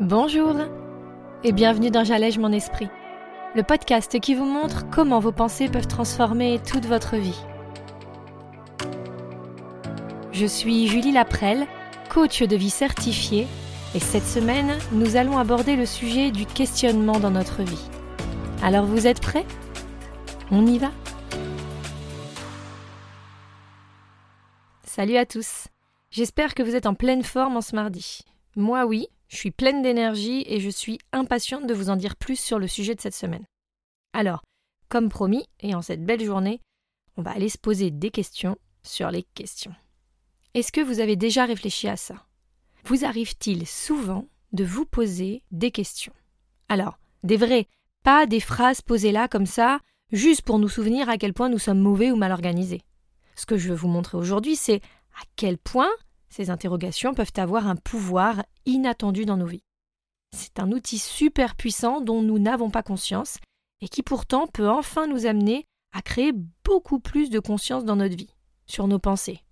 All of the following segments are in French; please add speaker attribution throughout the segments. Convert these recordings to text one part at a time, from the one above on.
Speaker 1: Bonjour et bienvenue dans J'allège mon esprit, le podcast qui vous montre comment vos pensées peuvent transformer toute votre vie. Je suis Julie Laprelle, coach de vie certifiée, et cette semaine, nous allons aborder le sujet du questionnement dans notre vie. Alors vous êtes prêts? On y va? Salut à tous J'espère que vous êtes en pleine forme en ce mardi. Moi oui, je suis pleine d'énergie et je suis impatiente de vous en dire plus sur le sujet de cette semaine. Alors, comme promis, et en cette belle journée, on va aller se poser des questions sur les questions. Est-ce que vous avez déjà réfléchi à ça? Vous arrive-t-il souvent de vous poser des questions? Alors, des vraies, pas des phrases posées là comme ça, juste pour nous souvenir à quel point nous sommes mauvais ou mal organisés. Ce que je veux vous montrer aujourd'hui, c'est à quel point ces interrogations peuvent avoir un pouvoir inattendu dans nos vies. C'est un outil super puissant dont nous n'avons pas conscience et qui pourtant peut enfin nous amener à créer beaucoup plus de conscience dans notre vie, sur nos pensées.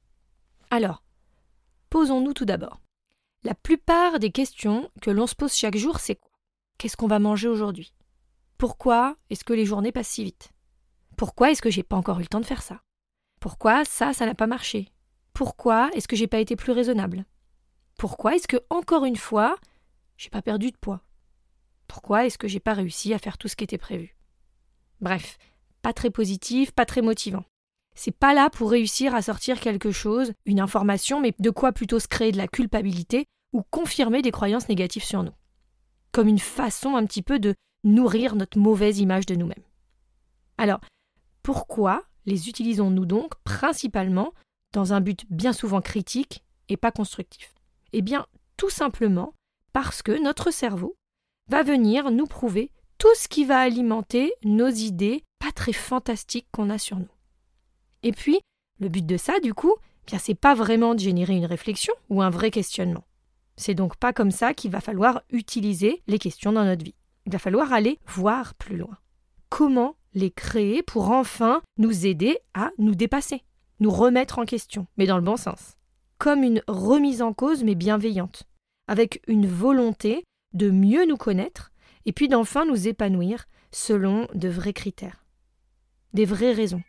Speaker 1: Alors, posons-nous tout d'abord. La plupart des questions que l'on se pose chaque jour, c'est quoi? Qu'est-ce qu'on va manger aujourd'hui? Pourquoi est-ce que les journées passent si vite? Pourquoi est-ce que j'ai pas encore eu le temps de faire ça? Pourquoi ça, ça n'a pas marché? Pourquoi est-ce que j'ai pas été plus raisonnable? Pourquoi est-ce que, encore une fois, j'ai pas perdu de poids? Pourquoi est-ce que j'ai pas réussi à faire tout ce qui était prévu? Bref, pas très positif, pas très motivant. C'est pas là pour réussir à sortir quelque chose, une information, mais de quoi plutôt se créer de la culpabilité ou confirmer des croyances négatives sur nous. Comme une façon un petit peu de nourrir notre mauvaise image de nous-mêmes. Alors, pourquoi les utilisons-nous donc principalement dans un but bien souvent critique et pas constructif Eh bien, tout simplement parce que notre cerveau va venir nous prouver tout ce qui va alimenter nos idées pas très fantastiques qu'on a sur nous. Et puis, le but de ça, du coup, eh bien c'est pas vraiment de générer une réflexion ou un vrai questionnement. C'est donc pas comme ça qu'il va falloir utiliser les questions dans notre vie. Il va falloir aller voir plus loin. Comment les créer pour enfin nous aider à nous dépasser? Nous remettre en question, mais dans le bon sens. Comme une remise en cause, mais bienveillante, avec une volonté de mieux nous connaître et puis d'enfin nous épanouir selon de vrais critères, des vraies raisons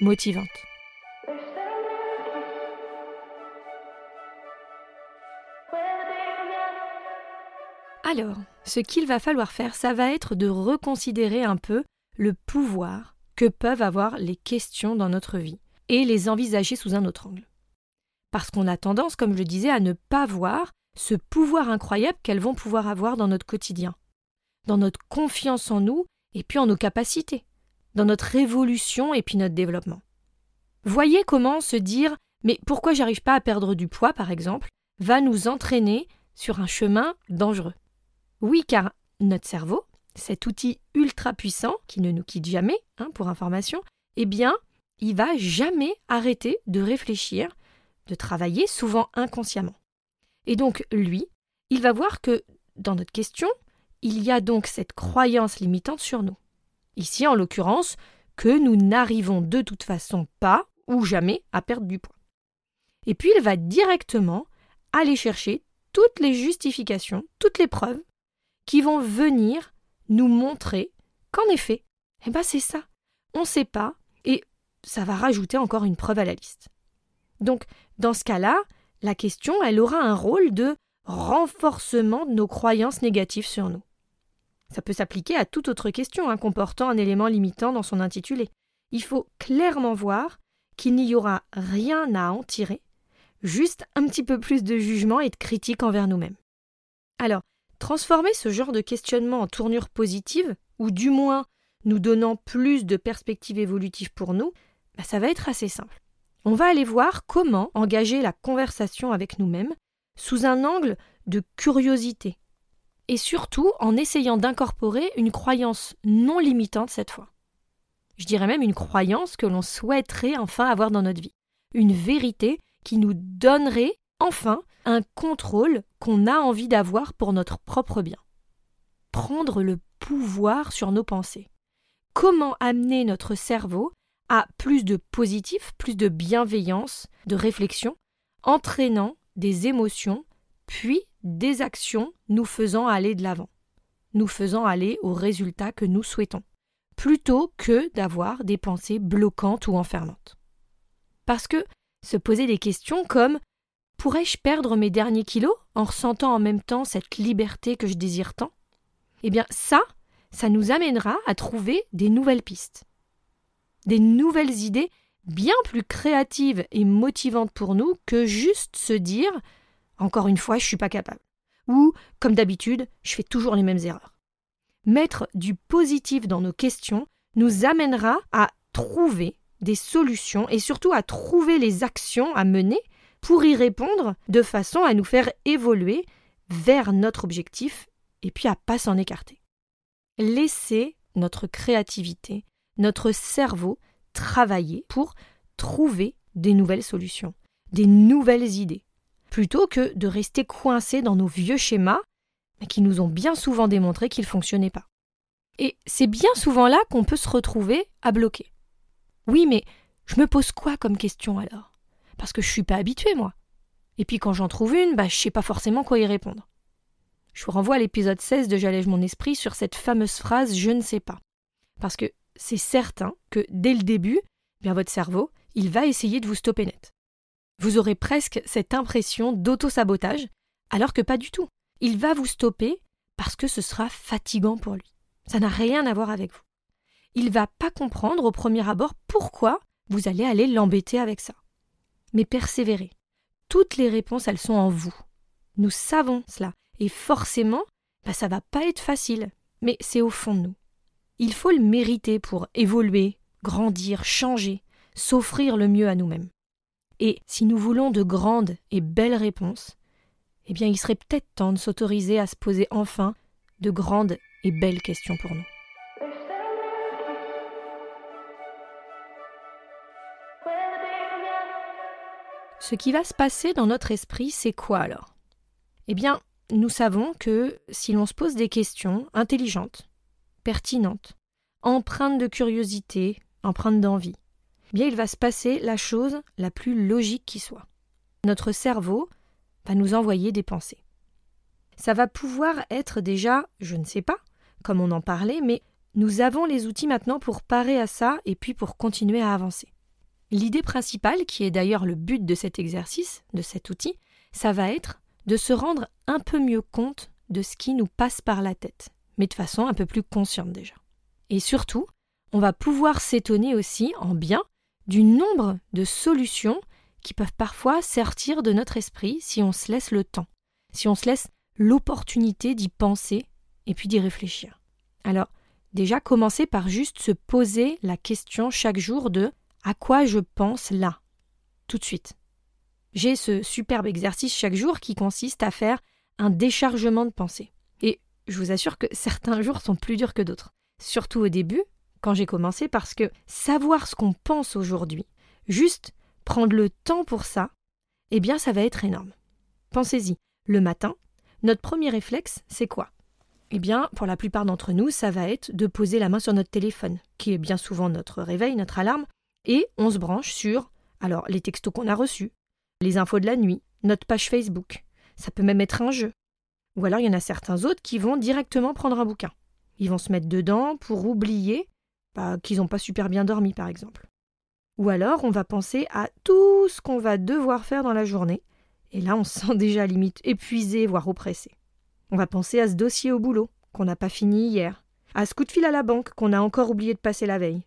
Speaker 1: motivantes. Alors, ce qu'il va falloir faire, ça va être de reconsidérer un peu le pouvoir que peuvent avoir les questions dans notre vie et les envisager sous un autre angle. Parce qu'on a tendance, comme je le disais, à ne pas voir ce pouvoir incroyable qu'elles vont pouvoir avoir dans notre quotidien, dans notre confiance en nous et puis en nos capacités, dans notre évolution et puis notre développement. Voyez comment se dire mais pourquoi j'arrive pas à perdre du poids, par exemple, va nous entraîner sur un chemin dangereux. Oui, car notre cerveau, cet outil ultra puissant qui ne nous quitte jamais, hein, pour information, eh bien, il va jamais arrêter de réfléchir, de travailler, souvent inconsciemment. Et donc, lui, il va voir que, dans notre question, il y a donc cette croyance limitante sur nous. Ici, en l'occurrence, que nous n'arrivons de toute façon pas ou jamais à perdre du poids. Et puis, il va directement aller chercher toutes les justifications, toutes les preuves qui vont venir nous montrer qu'en effet, eh ben c'est ça. On ne sait pas, ça va rajouter encore une preuve à la liste. Donc, dans ce cas-là, la question, elle aura un rôle de renforcement de nos croyances négatives sur nous. Ça peut s'appliquer à toute autre question hein, comportant un élément limitant dans son intitulé. Il faut clairement voir qu'il n'y aura rien à en tirer, juste un petit peu plus de jugement et de critique envers nous-mêmes. Alors, transformer ce genre de questionnement en tournure positive, ou du moins nous donnant plus de perspectives évolutives pour nous, bah, ça va être assez simple. On va aller voir comment engager la conversation avec nous-mêmes sous un angle de curiosité, et surtout en essayant d'incorporer une croyance non limitante cette fois. Je dirais même une croyance que l'on souhaiterait enfin avoir dans notre vie, une vérité qui nous donnerait enfin un contrôle qu'on a envie d'avoir pour notre propre bien. Prendre le pouvoir sur nos pensées. Comment amener notre cerveau à plus de positif, plus de bienveillance, de réflexion, entraînant des émotions puis des actions nous faisant aller de l'avant, nous faisant aller au résultat que nous souhaitons, plutôt que d'avoir des pensées bloquantes ou enfermantes. Parce que se poser des questions comme Pourrais-je perdre mes derniers kilos en ressentant en même temps cette liberté que je désire tant? Eh bien ça, ça nous amènera à trouver des nouvelles pistes, des nouvelles idées bien plus créatives et motivantes pour nous que juste se dire encore une fois, je suis pas capable. Ou, comme d'habitude, je fais toujours les mêmes erreurs. Mettre du positif dans nos questions nous amènera à trouver des solutions et surtout à trouver les actions à mener pour y répondre de façon à nous faire évoluer vers notre objectif et puis à pas s'en écarter. Laisser notre créativité, notre cerveau travailler pour trouver des nouvelles solutions, des nouvelles idées plutôt que de rester coincés dans nos vieux schémas qui nous ont bien souvent démontré qu'ils ne fonctionnaient pas. Et c'est bien souvent là qu'on peut se retrouver à bloquer. Oui, mais je me pose quoi comme question alors? Parce que je suis pas habitué, moi. Et puis quand j'en trouve une, bah, je sais pas forcément quoi y répondre. Je vous renvoie à l'épisode 16 de J'allège mon esprit sur cette fameuse phrase je ne sais pas. Parce que c'est certain que dès le début, bien votre cerveau, il va essayer de vous stopper net. Vous aurez presque cette impression d'auto-sabotage, alors que pas du tout. Il va vous stopper parce que ce sera fatigant pour lui. Ça n'a rien à voir avec vous. Il va pas comprendre au premier abord pourquoi vous allez aller l'embêter avec ça. Mais persévérez. Toutes les réponses, elles sont en vous. Nous savons cela. Et forcément, bah, ça va pas être facile. Mais c'est au fond de nous. Il faut le mériter pour évoluer, grandir, changer, s'offrir le mieux à nous-mêmes. Et si nous voulons de grandes et belles réponses, eh bien il serait peut-être temps de s'autoriser à se poser enfin de grandes et belles questions pour nous. Ce qui va se passer dans notre esprit, c'est quoi alors? Eh bien, nous savons que si l'on se pose des questions intelligentes, pertinentes, empreintes de curiosité, empreintes d'envie, bien il va se passer la chose la plus logique qui soit. Notre cerveau va nous envoyer des pensées. Ça va pouvoir être déjà, je ne sais pas, comme on en parlait, mais nous avons les outils maintenant pour parer à ça et puis pour continuer à avancer. L'idée principale, qui est d'ailleurs le but de cet exercice, de cet outil, ça va être de se rendre un peu mieux compte de ce qui nous passe par la tête, mais de façon un peu plus consciente déjà. Et surtout, on va pouvoir s'étonner aussi en bien du nombre de solutions qui peuvent parfois sortir de notre esprit si on se laisse le temps, si on se laisse l'opportunité d'y penser et puis d'y réfléchir. Alors, déjà commencer par juste se poser la question chaque jour de à quoi je pense là, tout de suite. J'ai ce superbe exercice chaque jour qui consiste à faire un déchargement de pensée. Je vous assure que certains jours sont plus durs que d'autres, surtout au début, quand j'ai commencé parce que savoir ce qu'on pense aujourd'hui, juste prendre le temps pour ça, eh bien ça va être énorme. Pensez-y, le matin, notre premier réflexe, c'est quoi? Eh bien, pour la plupart d'entre nous, ça va être de poser la main sur notre téléphone, qui est bien souvent notre réveil, notre alarme, et on se branche sur alors les textos qu'on a reçus, les infos de la nuit, notre page Facebook. Ça peut même être un jeu. Ou alors il y en a certains autres qui vont directement prendre un bouquin. Ils vont se mettre dedans pour oublier qu'ils n'ont pas super bien dormi, par exemple. Ou alors, on va penser à tout ce qu'on va devoir faire dans la journée, et là, on se sent déjà limite épuisé, voire oppressé. On va penser à ce dossier au boulot, qu'on n'a pas fini hier, à ce coup de fil à la banque, qu'on a encore oublié de passer la veille.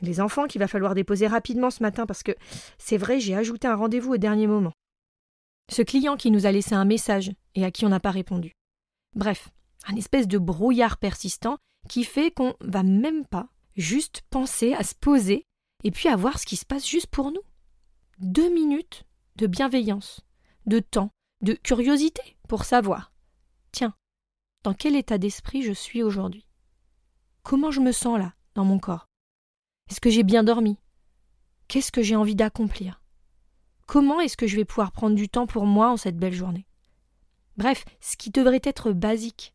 Speaker 1: Les enfants qu'il va falloir déposer rapidement ce matin parce que c'est vrai, j'ai ajouté un rendez-vous au dernier moment. Ce client qui nous a laissé un message et à qui on n'a pas répondu. Bref, un espèce de brouillard persistant qui fait qu'on va même pas juste penser à se poser et puis à voir ce qui se passe juste pour nous. Deux minutes de bienveillance, de temps, de curiosité pour savoir. Tiens, dans quel état d'esprit je suis aujourd'hui? Comment je me sens là, dans mon corps? Est-ce que j'ai bien dormi? Qu'est-ce que j'ai envie d'accomplir? Comment est-ce que je vais pouvoir prendre du temps pour moi en cette belle journée? Bref, ce qui devrait être basique,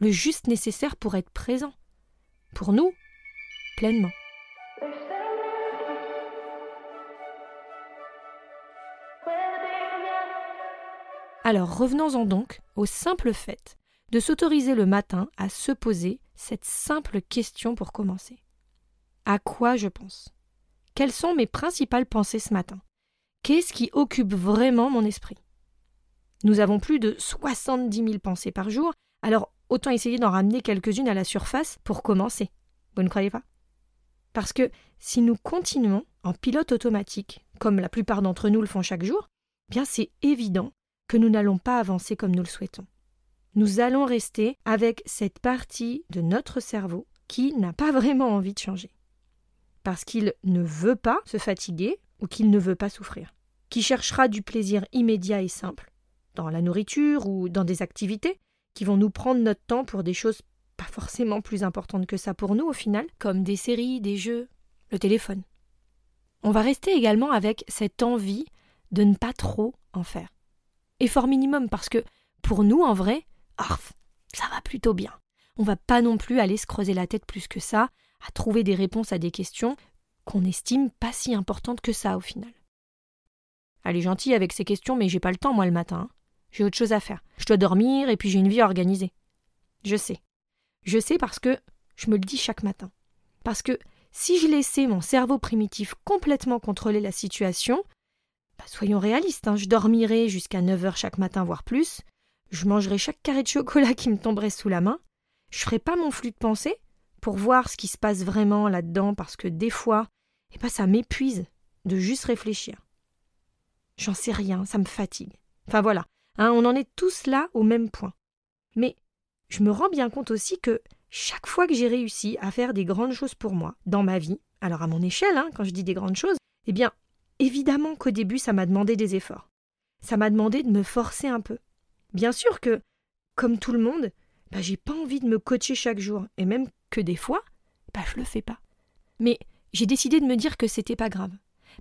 Speaker 1: le juste nécessaire pour être présent. Pour nous, pleinement. Alors revenons-en donc au simple fait de s'autoriser le matin à se poser cette simple question pour commencer. À quoi je pense? Quelles sont mes principales pensées ce matin? Qu'est-ce qui occupe vraiment mon esprit? Nous avons plus de 70 000 pensées par jour, alors autant essayer d'en ramener quelques-unes à la surface pour commencer. Vous ne croyez pas? Parce que si nous continuons en pilote automatique, comme la plupart d'entre nous le font chaque jour, bien c'est évident que nous n'allons pas avancer comme nous le souhaitons. Nous allons rester avec cette partie de notre cerveau qui n'a pas vraiment envie de changer. Parce qu'il ne veut pas se fatiguer ou qu'il ne veut pas souffrir. Qui cherchera du plaisir immédiat et simple, dans la nourriture ou dans des activités qui vont nous prendre notre temps pour des choses pas forcément plus importantes que ça pour nous au final, comme des séries, des jeux, le téléphone. On va rester également avec cette envie de ne pas trop en faire effort minimum parce que pour nous, en vrai, ça va plutôt bien. On va pas non plus aller se creuser la tête plus que ça, à trouver des réponses à des questions qu'on estime pas si importantes que ça au final. Elle est gentille avec ces questions, mais j'ai pas le temps moi le matin. Hein. J'ai autre chose à faire. Je dois dormir et puis j'ai une vie organisée. Je sais. Je sais parce que je me le dis chaque matin. Parce que si je laissais mon cerveau primitif complètement contrôler la situation, bah, soyons réalistes, hein, je dormirai jusqu'à 9 heures chaque matin, voire plus. Je mangerai chaque carré de chocolat qui me tomberait sous la main. Je ferai pas mon flux de pensée pour voir ce qui se passe vraiment là-dedans parce que des fois, eh ben, ça m'épuise de juste réfléchir. J'en sais rien, ça me fatigue. Enfin voilà, hein, on en est tous là au même point. Mais je me rends bien compte aussi que chaque fois que j'ai réussi à faire des grandes choses pour moi dans ma vie, alors à mon échelle, hein, quand je dis des grandes choses, eh bien, Évidemment qu'au début, ça m'a demandé des efforts. Ça m'a demandé de me forcer un peu. Bien sûr que, comme tout le monde, bah, j'ai pas envie de me coacher chaque jour, et même que des fois, bah, je le fais pas. Mais j'ai décidé de me dire que c'était pas grave,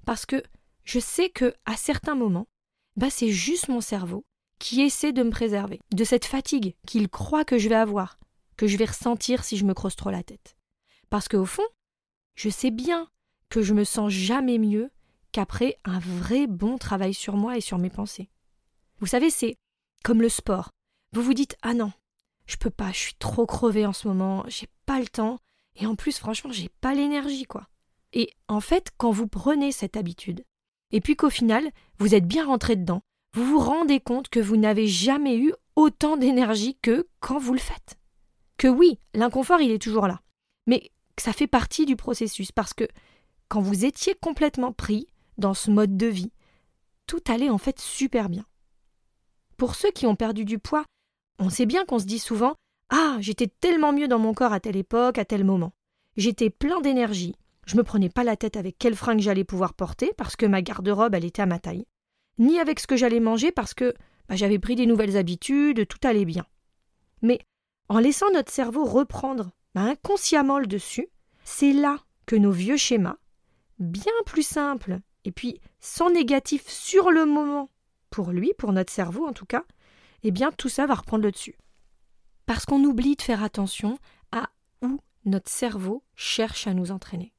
Speaker 1: parce que je sais que à certains moments, bah, c'est juste mon cerveau qui essaie de me préserver de cette fatigue qu'il croit que je vais avoir, que je vais ressentir si je me crosse trop la tête. Parce qu'au fond, je sais bien que je me sens jamais mieux qu'après un vrai bon travail sur moi et sur mes pensées. Vous savez, c'est comme le sport. Vous vous dites Ah non, je peux pas, je suis trop crevé en ce moment, j'ai pas le temps, et en plus, franchement, j'ai pas l'énergie, quoi. Et en fait, quand vous prenez cette habitude, et puis qu'au final, vous êtes bien rentré dedans, vous vous rendez compte que vous n'avez jamais eu autant d'énergie que quand vous le faites. Que oui, l'inconfort, il est toujours là, mais que ça fait partie du processus, parce que quand vous étiez complètement pris, dans ce mode de vie. Tout allait en fait super bien. Pour ceux qui ont perdu du poids, on sait bien qu'on se dit souvent Ah, j'étais tellement mieux dans mon corps à telle époque, à tel moment. J'étais plein d'énergie, je me prenais pas la tête avec quel fringue j'allais pouvoir porter parce que ma garde-robe elle était à ma taille, ni avec ce que j'allais manger parce que bah, j'avais pris des nouvelles habitudes, tout allait bien. Mais en laissant notre cerveau reprendre bah, inconsciemment le dessus, c'est là que nos vieux schémas, bien plus simples et puis sans négatif sur le moment, pour lui, pour notre cerveau en tout cas, eh bien tout ça va reprendre le dessus. Parce qu'on oublie de faire attention à où notre cerveau cherche à nous entraîner.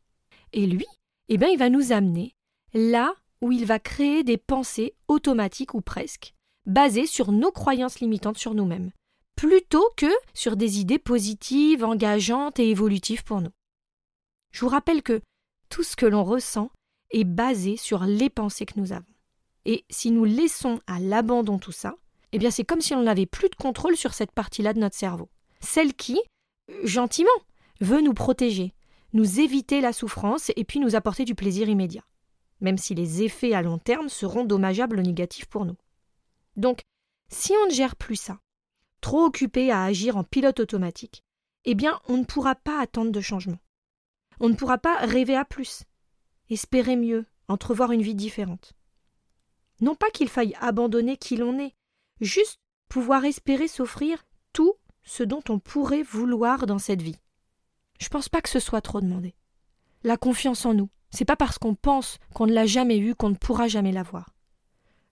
Speaker 1: Et lui, eh bien il va nous amener là où il va créer des pensées automatiques ou presque, basées sur nos croyances limitantes sur nous-mêmes, plutôt que sur des idées positives, engageantes et évolutives pour nous. Je vous rappelle que tout ce que l'on ressent est basé sur les pensées que nous avons. Et si nous laissons à l'abandon tout ça, eh bien c'est comme si on n'avait plus de contrôle sur cette partie-là de notre cerveau. Celle qui, gentiment, veut nous protéger, nous éviter la souffrance et puis nous apporter du plaisir immédiat, même si les effets à long terme seront dommageables ou négatifs pour nous. Donc, si on ne gère plus ça, trop occupé à agir en pilote automatique, eh bien on ne pourra pas attendre de changement. On ne pourra pas rêver à plus, espérer mieux, entrevoir une vie différente. Non pas qu'il faille abandonner qui l'on est, juste pouvoir espérer s'offrir tout ce dont on pourrait vouloir dans cette vie. Je pense pas que ce soit trop demandé. La confiance en nous, c'est pas parce qu'on pense qu'on ne l'a jamais eue qu'on ne pourra jamais l'avoir.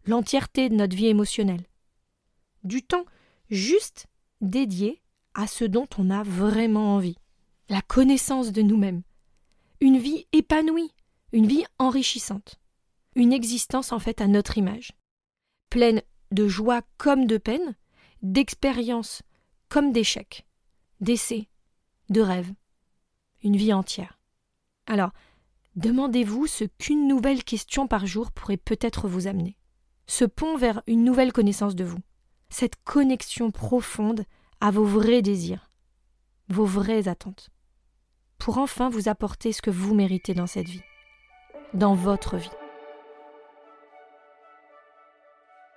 Speaker 1: L'entièreté de notre vie émotionnelle. Du temps juste dédié à ce dont on a vraiment envie. La connaissance de nous-mêmes. Une vie épanouie, une vie enrichissante, une existence en fait à notre image, pleine de joie comme de peine, d'expérience comme d'échecs, d'essais, de rêves, une vie entière. Alors, demandez-vous ce qu'une nouvelle question par jour pourrait peut-être vous amener. Ce pont vers une nouvelle connaissance de vous, cette connexion profonde à vos vrais désirs, vos vraies attentes, pour enfin vous apporter ce que vous méritez dans cette vie, dans votre vie.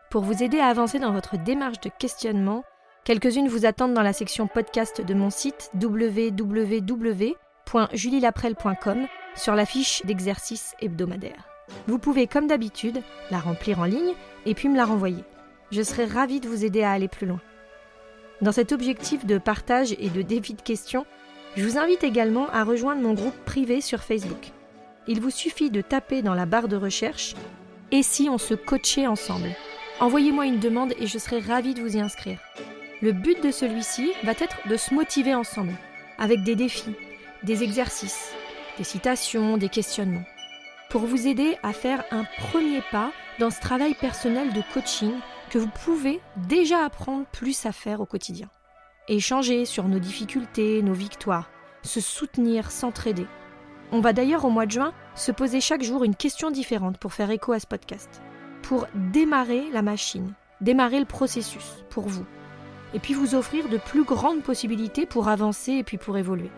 Speaker 1: Pour vous aider à avancer dans votre démarche de questionnement, quelques-unes vous attendent dans la section podcast de mon site www.julielaprel.com sur la fiche d'exercice hebdomadaire. Vous pouvez, comme d'habitude, la remplir en ligne et puis me la renvoyer. Je serai ravie de vous aider à aller plus loin. Dans cet objectif de partage et de défi de questions, je vous invite également à rejoindre mon groupe privé sur Facebook. Il vous suffit de taper dans la barre de recherche Et si on se coachait ensemble? Envoyez-moi une demande et je serai ravie de vous y inscrire. Le but de celui-ci va être de se motiver ensemble, avec des défis, des exercices, des citations, des questionnements, pour vous aider à faire un premier pas dans ce travail personnel de coaching que vous pouvez déjà apprendre plus à faire au quotidien. Échanger sur nos difficultés, nos victoires, se soutenir, s'entraider. On va d'ailleurs au mois de juin se poser chaque jour une question différente pour faire écho à ce podcast, pour démarrer la machine, démarrer le processus pour vous, et puis vous offrir de plus grandes possibilités pour avancer et puis pour évoluer.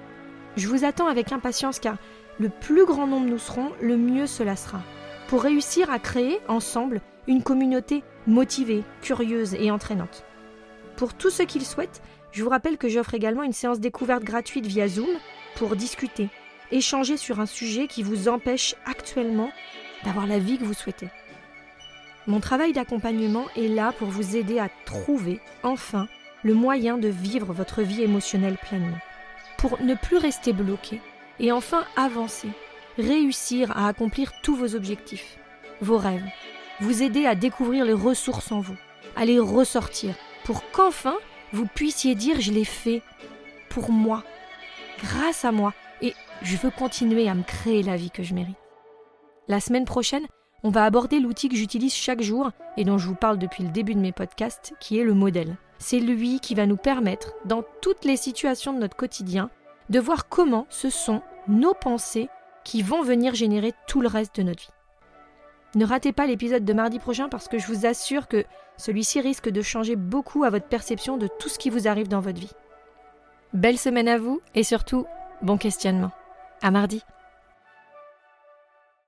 Speaker 1: Je vous attends avec impatience car le plus grand nombre nous serons, le mieux cela sera, pour réussir à créer ensemble une communauté motivée, curieuse et entraînante. Pour tous ceux qui le souhaitent, je vous rappelle que j'offre également une séance découverte gratuite via Zoom pour discuter, échanger sur un sujet qui vous empêche actuellement d'avoir la vie que vous souhaitez. Mon travail d'accompagnement est là pour vous aider à trouver, enfin, le moyen de vivre votre vie émotionnelle pleinement, pour ne plus rester bloqué et enfin avancer, réussir à accomplir tous vos objectifs, vos rêves, vous aider à découvrir les ressources en vous, à les ressortir, pour qu'enfin vous puissiez dire je l'ai fait pour moi, grâce à moi, et je veux continuer à me créer la vie que je mérite. La semaine prochaine, on va aborder l'outil que j'utilise chaque jour et dont je vous parle depuis le début de mes podcasts, qui est le modèle. C'est lui qui va nous permettre, dans toutes les situations de notre quotidien, de voir comment ce sont nos pensées qui vont venir générer tout le reste de notre vie. Ne ratez pas l'épisode de mardi prochain parce que je vous assure que celui-ci risque de changer beaucoup à votre perception de tout ce qui vous arrive dans votre vie. Belle semaine à vous et surtout, bon questionnement. À mardi.